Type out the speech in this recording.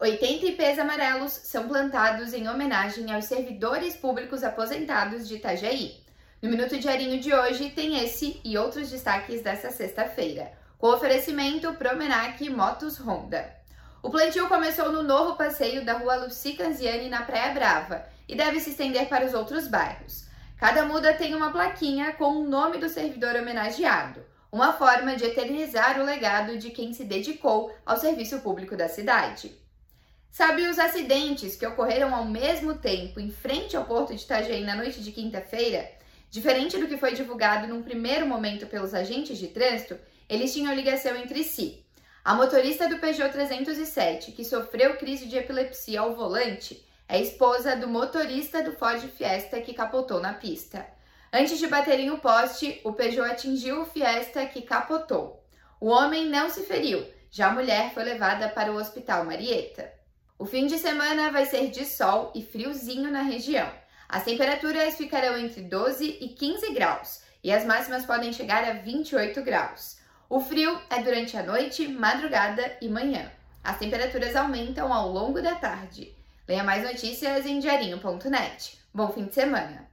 80 ipês amarelos são plantados em homenagem aos servidores públicos aposentados de Itajaí. No Minuto Diarinho de hoje tem esse e outros destaques desta sexta-feira, com oferecimento Promenac Motos Honda. O plantio começou no novo passeio da rua Luci Canziani na Praia Brava e deve se estender para os outros bairros. Cada muda tem uma plaquinha com o nome do servidor homenageado, uma forma de eternizar o legado de quem se dedicou ao serviço público da cidade. Sabe os acidentes que ocorreram ao mesmo tempo em frente ao porto de Itajaí na noite de quinta-feira? Diferente do que foi divulgado num primeiro momento pelos agentes de trânsito, eles tinham ligação entre si. A motorista do Peugeot 307, que sofreu crise de epilepsia ao volante, é esposa do motorista do Ford Fiesta que capotou na pista. Antes de bater em um poste, o Peugeot atingiu o Fiesta que capotou. O homem não se feriu, já a mulher foi levada para o Hospital Marieta. O fim de semana vai ser de sol e friozinho na região. As temperaturas ficarão entre 12 e 15 graus e as máximas podem chegar a 28 graus. O frio é durante a noite, madrugada e manhã. As temperaturas aumentam ao longo da tarde. Leia mais notícias em diarinho.net. Bom fim de semana!